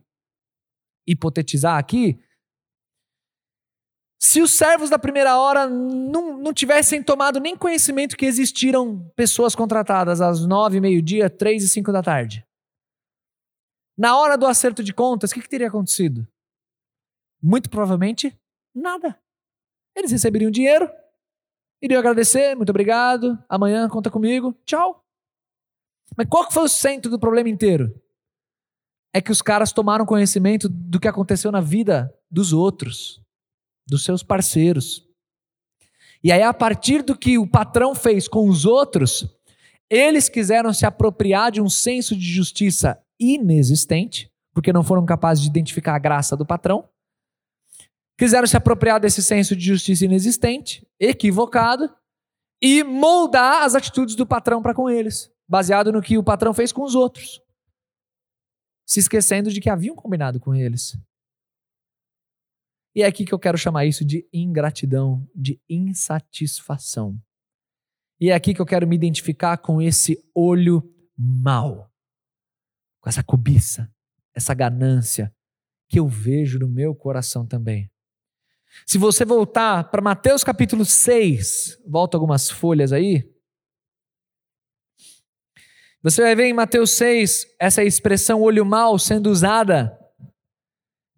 B: hipotetizar aqui, se os servos da primeira hora não, não tivessem tomado nem conhecimento que existiram pessoas contratadas às nove, meio-dia, três e cinco da tarde, na hora do acerto de contas, o que, que teria acontecido? Muito provavelmente nada. Eles receberiam dinheiro, iriam agradecer, muito obrigado, amanhã conta comigo, tchau. Mas qual foi o centro do problema inteiro? É que os caras tomaram conhecimento do que aconteceu na vida dos outros dos seus parceiros. E aí, a partir do que o patrão fez com os outros, eles quiseram se apropriar de um senso de justiça inexistente, porque não foram capazes de identificar a graça do patrão. Quiseram se apropriar desse senso de justiça inexistente, equivocado, e moldar as atitudes do patrão para com eles, baseado no que o patrão fez com os outros, se esquecendo de que haviam combinado com eles. E é aqui que eu quero chamar isso de ingratidão, de insatisfação. E é aqui que eu quero me identificar com esse olho mau, com essa cobiça, essa ganância que eu vejo no meu coração também. Se você voltar para Mateus capítulo 6, volta algumas folhas aí. Você vai ver em Mateus 6 essa expressão olho mau sendo usada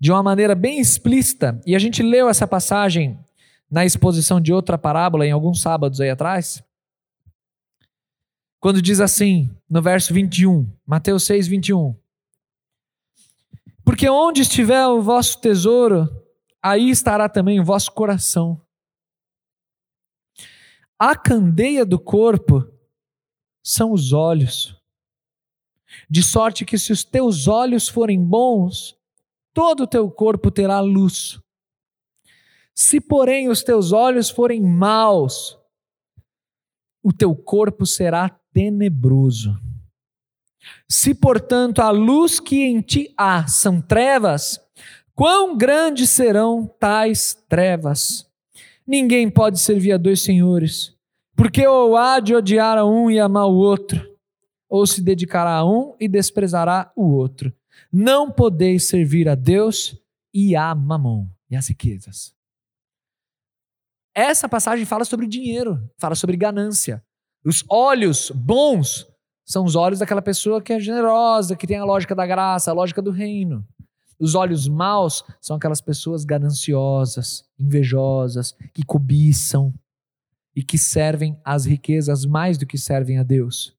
B: de uma maneira bem explícita, e a gente leu essa passagem na exposição de outra parábola em alguns sábados aí atrás, quando diz assim, no verso 21, Mateus 6, 21. Porque onde estiver o vosso tesouro, aí estará também o vosso coração. A candeia do corpo são os olhos. De sorte que se os teus olhos forem bons, todo o teu corpo terá luz. Se, porém, os teus olhos forem maus, o teu corpo será tenebroso. Se, portanto, a luz que em ti há são trevas, quão grandes serão tais trevas? Ninguém pode servir a dois senhores, porque ou há de odiar a um e amar o outro, ou se dedicará a um e desprezará o outro. Não podeis servir a Deus e a mamão, e as riquezas. Essa passagem fala sobre dinheiro, fala sobre ganância. Os olhos bons são os olhos daquela pessoa que é generosa, que tem a lógica da graça, a lógica do reino. Os olhos maus são aquelas pessoas gananciosas, invejosas, que cobiçam e que servem às riquezas mais do que servem a Deus.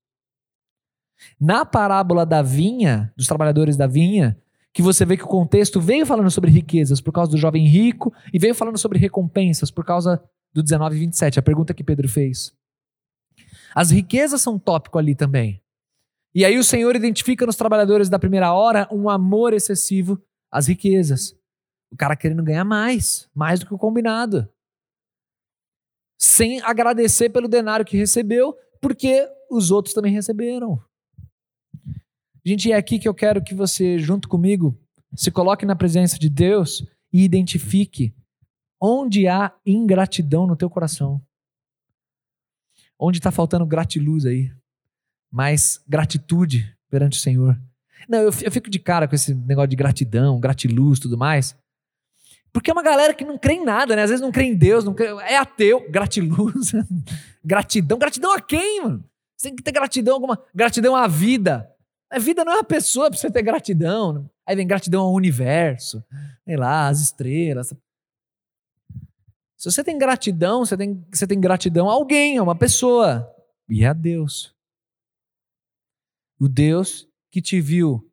B: Na parábola da vinha, dos trabalhadores da vinha, que você vê que o contexto veio falando sobre riquezas por causa do jovem rico e veio falando sobre recompensas por causa do 19 e 27, a pergunta que Pedro fez. As riquezas são tópico ali também. E aí o Senhor identifica nos trabalhadores da primeira hora um amor excessivo às riquezas. O cara querendo ganhar mais, mais do que o combinado. Sem agradecer pelo denário que recebeu, porque os outros também receberam. Gente, é aqui que eu quero que você, junto comigo, se coloque na presença de Deus e identifique onde há ingratidão no teu coração. Onde está faltando gratiluz aí. Mais gratitude perante o Senhor. Não, eu, fico de cara com esse negócio de gratidão, gratiluz tudo mais. Porque é uma galera que não crê em nada, né? Às vezes não crê em Deus, crê, é ateu, gratiluz, gratidão. Gratidão a quem, mano? Você tem que ter gratidão alguma, gratidão à vida. A vida não é uma pessoa para você ter gratidão. Aí vem gratidão ao universo, sei lá, às estrelas. Se você tem gratidão, você tem, você tem gratidão a alguém, a uma pessoa. E é a Deus. O Deus que te viu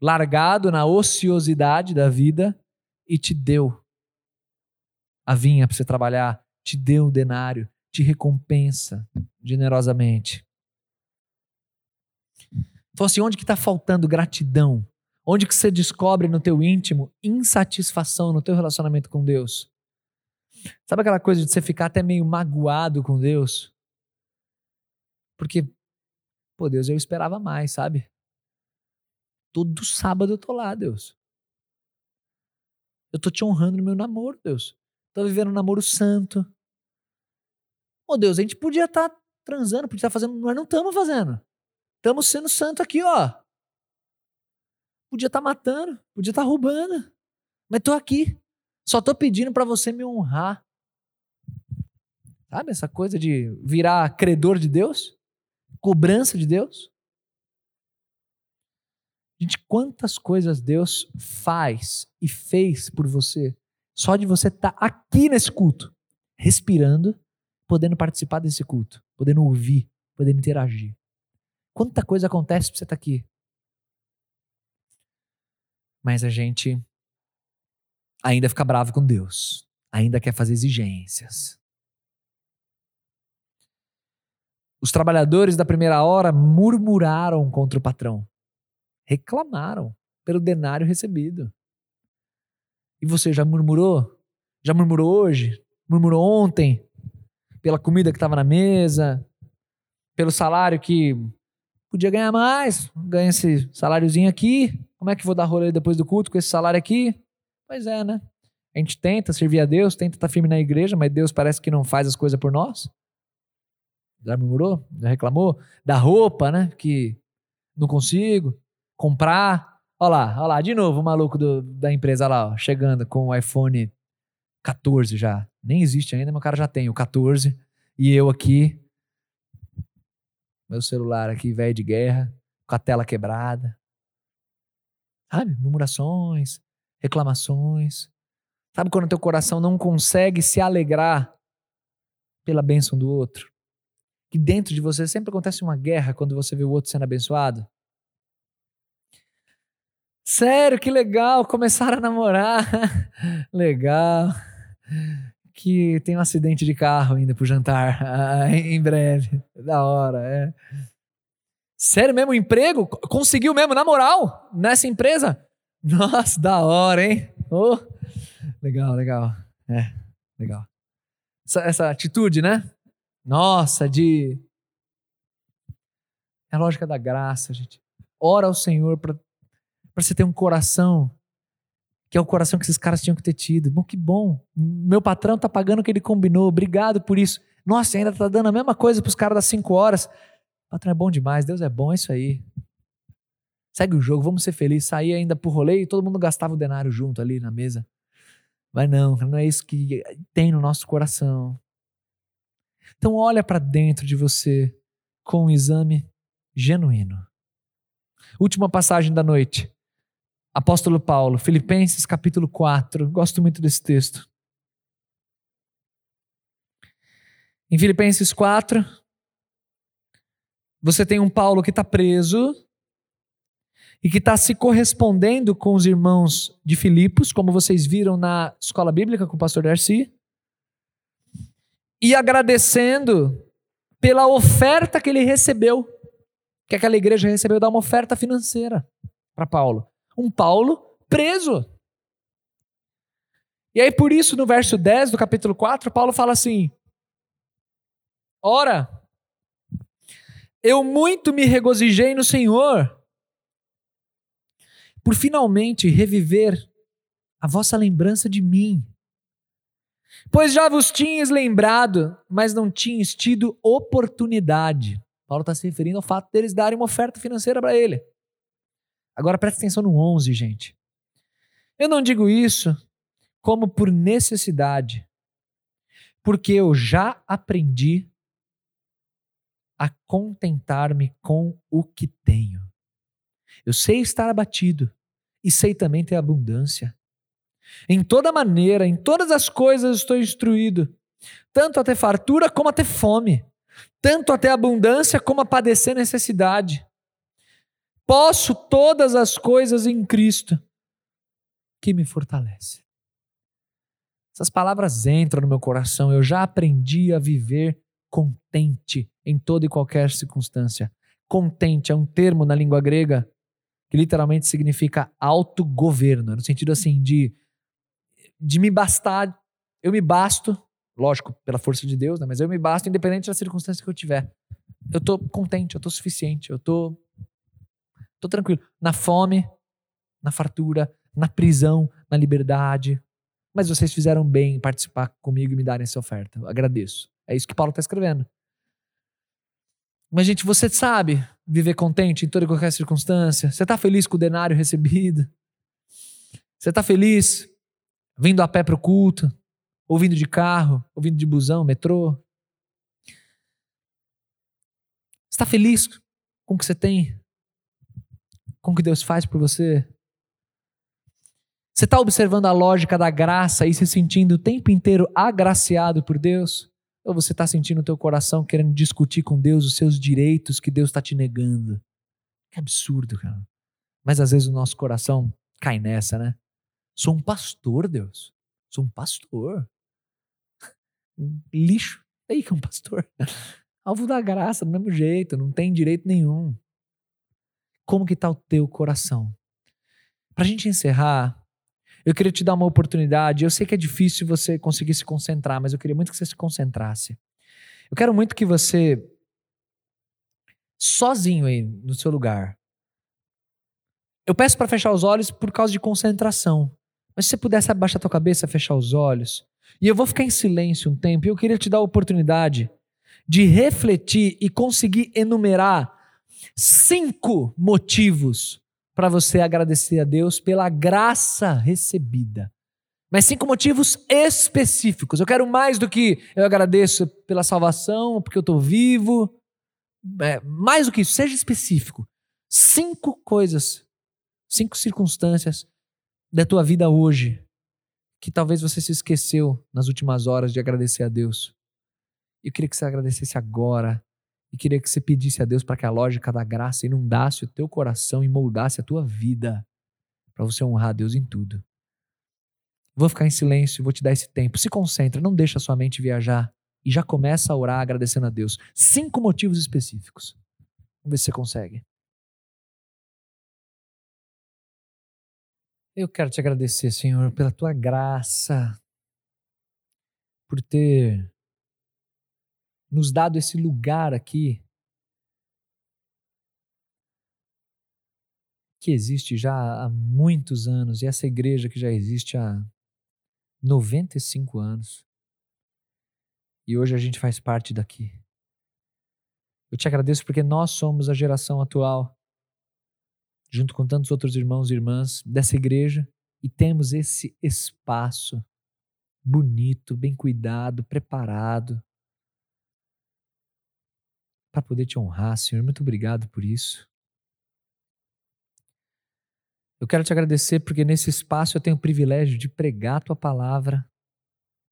B: largado na ociosidade da vida e te deu a vinha para você trabalhar, te deu o denário, te recompensa generosamente. Então, assim, onde que está faltando gratidão? Onde que você descobre no teu íntimo insatisfação no teu relacionamento com Deus? Sabe aquela coisa de você ficar até meio magoado com Deus? Porque, pô, Deus, eu esperava mais, sabe? Todo sábado eu tô lá, Deus. Eu tô te honrando no meu namoro, Deus. Tô vivendo um namoro santo. Ô, Deus, a gente podia estar tá transando, podia estar tá fazendo, mas não estamos fazendo. Estamos sendo santo aqui, ó. Podia estar tá matando, podia estar tá roubando. Mas tô aqui. Só tô pedindo para você me honrar. Sabe essa coisa de virar credor de Deus? Cobrança de Deus? Gente, quantas coisas Deus faz e fez por você só de você estar tá aqui nesse culto, respirando, podendo participar desse culto, podendo ouvir, podendo interagir. Quanta coisa acontece pra você estar tá aqui. Mas a gente ainda fica bravo com Deus, ainda quer fazer exigências. Os trabalhadores da primeira hora murmuraram contra o patrão, reclamaram pelo denário recebido. E você já murmurou? Já murmurou hoje? Murmurou ontem? Pela comida que estava na mesa? Pelo salário que podia ganhar mais? Ganha esse saláriozinho aqui. Como é que vou dar rolê depois do culto com esse salário aqui? Pois é, né? A gente tenta servir a Deus, tenta estar firme na igreja, mas Deus parece que não faz as coisas por nós. Já murmurou? Já reclamou? Da roupa, né? Que não consigo comprar. Olha lá, olha lá, de novo o maluco do, da empresa lá, ó, chegando com o iPhone 14 já. Nem existe ainda, mas o cara já tem o 14. E eu aqui, meu celular aqui, velho de guerra, com a tela quebrada. Sabe? Murmurações, reclamações. Sabe quando teu coração não consegue se alegrar pela bênção do outro? Que dentro de você sempre acontece uma guerra quando você vê o outro sendo abençoado? Sério, que legal, começaram a namorar. legal. Que tem um acidente de carro indo pro jantar em breve. Da hora, é. Sério mesmo, emprego? Conseguiu mesmo, na moral, nessa empresa? Nossa, da hora, hein? Oh, legal, legal. É, legal. Essa, essa atitude, né? Nossa, de. É a lógica da graça, gente. Ora ao Senhor para você ter um coração que é o coração que esses caras tinham que ter tido. Bom, que bom. Meu patrão tá pagando o que ele combinou. Obrigado por isso. Nossa, ainda tá dando a mesma coisa para os caras das 5 horas. Patrão é bom demais. Deus é bom, é isso aí. Segue o jogo, vamos ser felizes. Sair ainda pro rolê e todo mundo gastava o denário junto ali na mesa. Mas não, não é isso que tem no nosso coração. Então olha para dentro de você com um exame genuíno. Última passagem da noite. Apóstolo Paulo, Filipenses capítulo 4. Gosto muito desse texto. Em Filipenses 4, você tem um Paulo que está preso, e que está se correspondendo com os irmãos de Filipos, como vocês viram na escola bíblica com o pastor Darcy, e agradecendo pela oferta que ele recebeu, que aquela igreja recebeu, dar uma oferta financeira para Paulo. Um Paulo preso. E aí, por isso, no verso 10 do capítulo 4, Paulo fala assim: Ora, eu muito me regozijei no Senhor por finalmente reviver a vossa lembrança de mim. Pois já vos tinhas lembrado, mas não tinhas tido oportunidade. Paulo está se referindo ao fato deles darem uma oferta financeira para ele. Agora preste atenção no 11, gente. Eu não digo isso como por necessidade, porque eu já aprendi a contentar-me com o que tenho. Eu sei estar abatido e sei também ter abundância. Em toda maneira, em todas as coisas estou instruído, tanto a ter fartura como a ter fome, tanto a ter abundância como a padecer necessidade. Posso todas as coisas em Cristo que me fortalece. Essas palavras entram no meu coração. Eu já aprendi a viver contente em toda e qualquer circunstância. Contente é um termo na língua grega que literalmente significa autogoverno, no sentido assim de, de me bastar eu me basto, lógico, pela força de Deus, né? mas eu me basto independente da circunstância que eu tiver. Eu tô contente, eu tô suficiente, eu tô, tô tranquilo. Na fome, na fartura, na prisão, na liberdade. Mas vocês fizeram bem em participar comigo e me darem essa oferta. Eu agradeço. É isso que Paulo está escrevendo. Mas, gente, você sabe viver contente em toda e qualquer circunstância? Você está feliz com o denário recebido? Você está feliz vindo a pé para o culto? Ouvindo de carro? Ouvindo de busão, metrô? Está feliz com o que você tem? Com o que Deus faz por você? Você está observando a lógica da graça e se sentindo o tempo inteiro agraciado por Deus? Ou você está sentindo o teu coração querendo discutir com Deus os seus direitos que Deus está te negando? Que absurdo, cara. Mas às vezes o nosso coração cai nessa, né? Sou um pastor, Deus. Sou um pastor. Lixo. Aí que é um pastor. Alvo da graça, do mesmo jeito, não tem direito nenhum. Como que está o teu coração? Para a gente encerrar, eu queria te dar uma oportunidade. Eu sei que é difícil você conseguir se concentrar, mas eu queria muito que você se concentrasse. Eu quero muito que você, sozinho aí no seu lugar, eu peço para fechar os olhos por causa de concentração. Mas se você pudesse abaixar a tua cabeça, fechar os olhos, e eu vou ficar em silêncio um tempo, e eu queria te dar a oportunidade de refletir e conseguir enumerar cinco motivos para você agradecer a Deus pela graça recebida. Mas cinco motivos específicos. Eu quero mais do que eu agradeço pela salvação, porque eu estou vivo. É, mais do que isso, seja específico. Cinco coisas, cinco circunstâncias da tua vida hoje que talvez você se esqueceu nas últimas horas de agradecer a Deus. Eu queria que você agradecesse agora, e queria que você pedisse a Deus para que a lógica da graça inundasse o teu coração e moldasse a tua vida, para você honrar a Deus em tudo. Vou ficar em silêncio, vou te dar esse tempo. Se concentra, não deixa a sua mente viajar e já começa a orar agradecendo a Deus. Cinco motivos específicos. Vamos ver se você consegue. Eu quero te agradecer, Senhor, pela tua graça, por ter nos dado esse lugar aqui que existe já há muitos anos e essa igreja que já existe há 95 anos. E hoje a gente faz parte daqui. Eu te agradeço porque nós somos a geração atual, junto com tantos outros irmãos e irmãs dessa igreja, e temos esse espaço bonito, bem cuidado, preparado, para poder te honrar, Senhor. Muito obrigado por isso. Eu quero te agradecer porque nesse espaço eu tenho o privilégio de pregar a tua palavra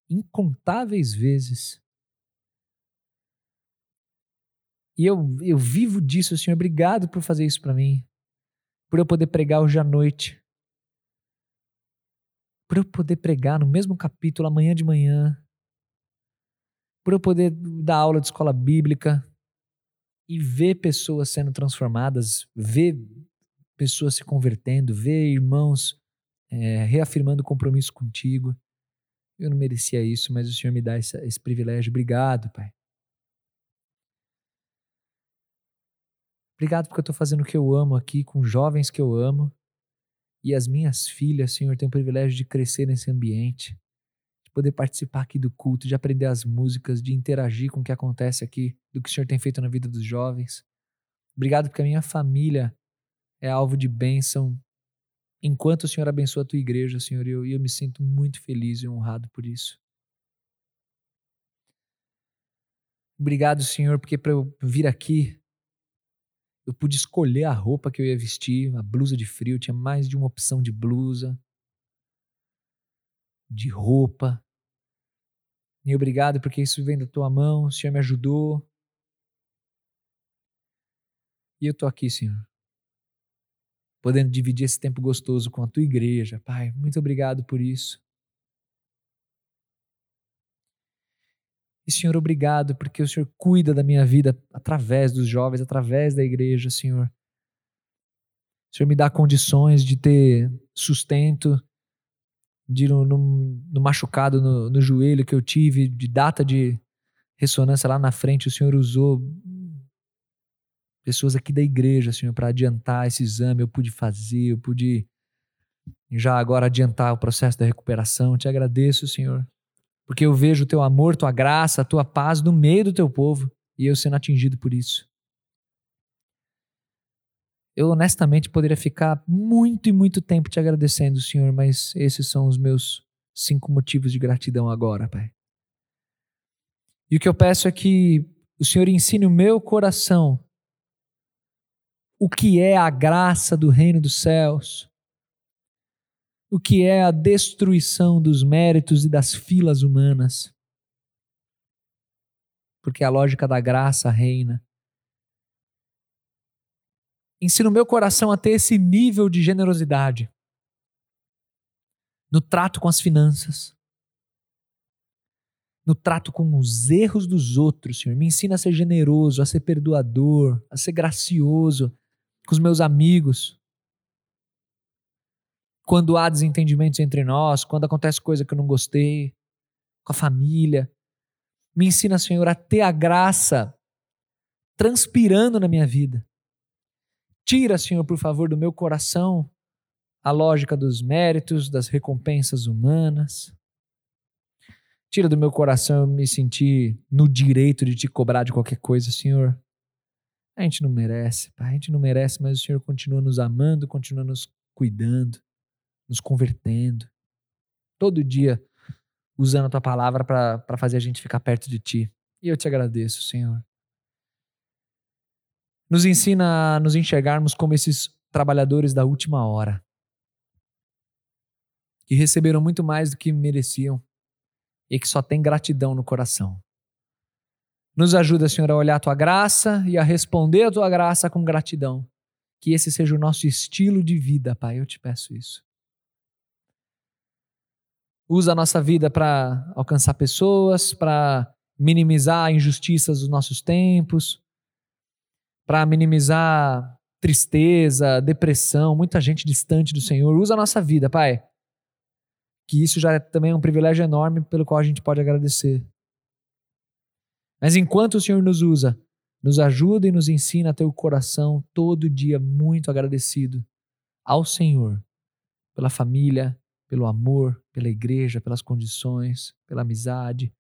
B: incontáveis vezes. E eu, eu vivo disso, Senhor. Obrigado por fazer isso para mim. Por eu poder pregar hoje à noite. Por eu poder pregar no mesmo capítulo amanhã de manhã. Por eu poder dar aula de escola bíblica e ver pessoas sendo transformadas, ver pessoas se convertendo, ver irmãos é, reafirmando compromisso contigo. Eu não merecia isso, mas o Senhor me dá esse, esse privilégio. Obrigado, Pai. Obrigado porque eu estou fazendo o que eu amo aqui, com jovens que eu amo. E as minhas filhas, Senhor, têm o privilégio de crescer nesse ambiente de poder participar aqui do culto, de aprender as músicas, de interagir com o que acontece aqui, do que o Senhor tem feito na vida dos jovens. Obrigado porque a minha família é alvo de bênção. Enquanto o Senhor abençoa a tua igreja, Senhor, eu, eu me sinto muito feliz e honrado por isso. Obrigado, Senhor, porque para eu vir aqui, eu pude escolher a roupa que eu ia vestir, a blusa de frio, tinha mais de uma opção de blusa de roupa. E obrigado porque isso vem da tua mão, o Senhor me ajudou. E eu estou aqui, Senhor, podendo dividir esse tempo gostoso com a tua igreja. Pai, muito obrigado por isso. E, Senhor, obrigado porque o Senhor cuida da minha vida através dos jovens, através da igreja, Senhor. O Senhor me dá condições de ter sustento, de no, no, no machucado no, no joelho que eu tive, de data de ressonância lá na frente, o Senhor usou pessoas aqui da igreja, Senhor, para adiantar esse exame. Eu pude fazer, eu pude já agora adiantar o processo da recuperação. Te agradeço, Senhor, porque eu vejo o teu amor, tua graça, a tua paz no meio do teu povo e eu sendo atingido por isso. Eu honestamente poderia ficar muito e muito tempo te agradecendo, Senhor, mas esses são os meus cinco motivos de gratidão agora, Pai. E o que eu peço é que o Senhor ensine o meu coração o que é a graça do reino dos céus, o que é a destruição dos méritos e das filas humanas. Porque a lógica da graça reina. Ensina o meu coração a ter esse nível de generosidade no trato com as finanças, no trato com os erros dos outros, Senhor. Me ensina a ser generoso, a ser perdoador, a ser gracioso com os meus amigos. Quando há desentendimentos entre nós, quando acontece coisa que eu não gostei, com a família. Me ensina, Senhor, a ter a graça transpirando na minha vida. Tira, Senhor, por favor, do meu coração a lógica dos méritos, das recompensas humanas. Tira do meu coração eu me sentir no direito de te cobrar de qualquer coisa, Senhor. A gente não merece, Pai, a gente não merece, mas o Senhor continua nos amando, continua nos cuidando, nos convertendo. Todo dia usando a tua palavra para fazer a gente ficar perto de ti. E eu te agradeço, Senhor. Nos ensina a nos enxergarmos como esses trabalhadores da última hora, que receberam muito mais do que mereciam e que só têm gratidão no coração. Nos ajuda, Senhor, a olhar a tua graça e a responder a tua graça com gratidão. Que esse seja o nosso estilo de vida, Pai. Eu te peço isso. Usa a nossa vida para alcançar pessoas, para minimizar injustiças dos nossos tempos, para minimizar tristeza, depressão, muita gente distante do Senhor. Usa a nossa vida, Pai. Que isso já é também um privilégio enorme pelo qual a gente pode agradecer. Mas enquanto o Senhor nos usa, nos ajuda e nos ensina a ter o coração todo dia muito agradecido ao Senhor pela família, pelo amor, pela igreja, pelas condições, pela amizade,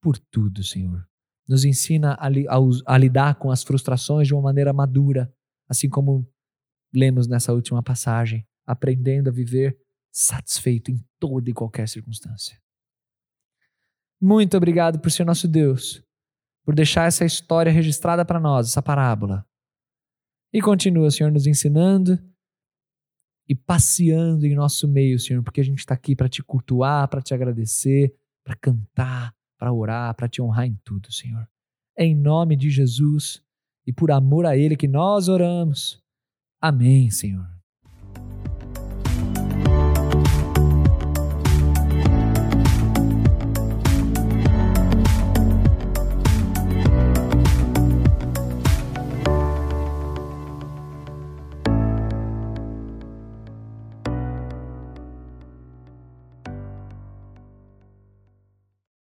B: por tudo, Senhor. Nos ensina a, a, a lidar com as frustrações de uma maneira madura, assim como lemos nessa última passagem, aprendendo a viver satisfeito em toda e qualquer circunstância. Muito obrigado por ser nosso Deus, por deixar essa história registrada para nós, essa parábola. E continua, Senhor, nos ensinando e passeando em nosso meio, Senhor, porque a gente está aqui para te cultuar, para te agradecer, para cantar, para orar, para te honrar em tudo, Senhor. Em nome de Jesus e por amor a Ele que nós oramos. Amém, Senhor.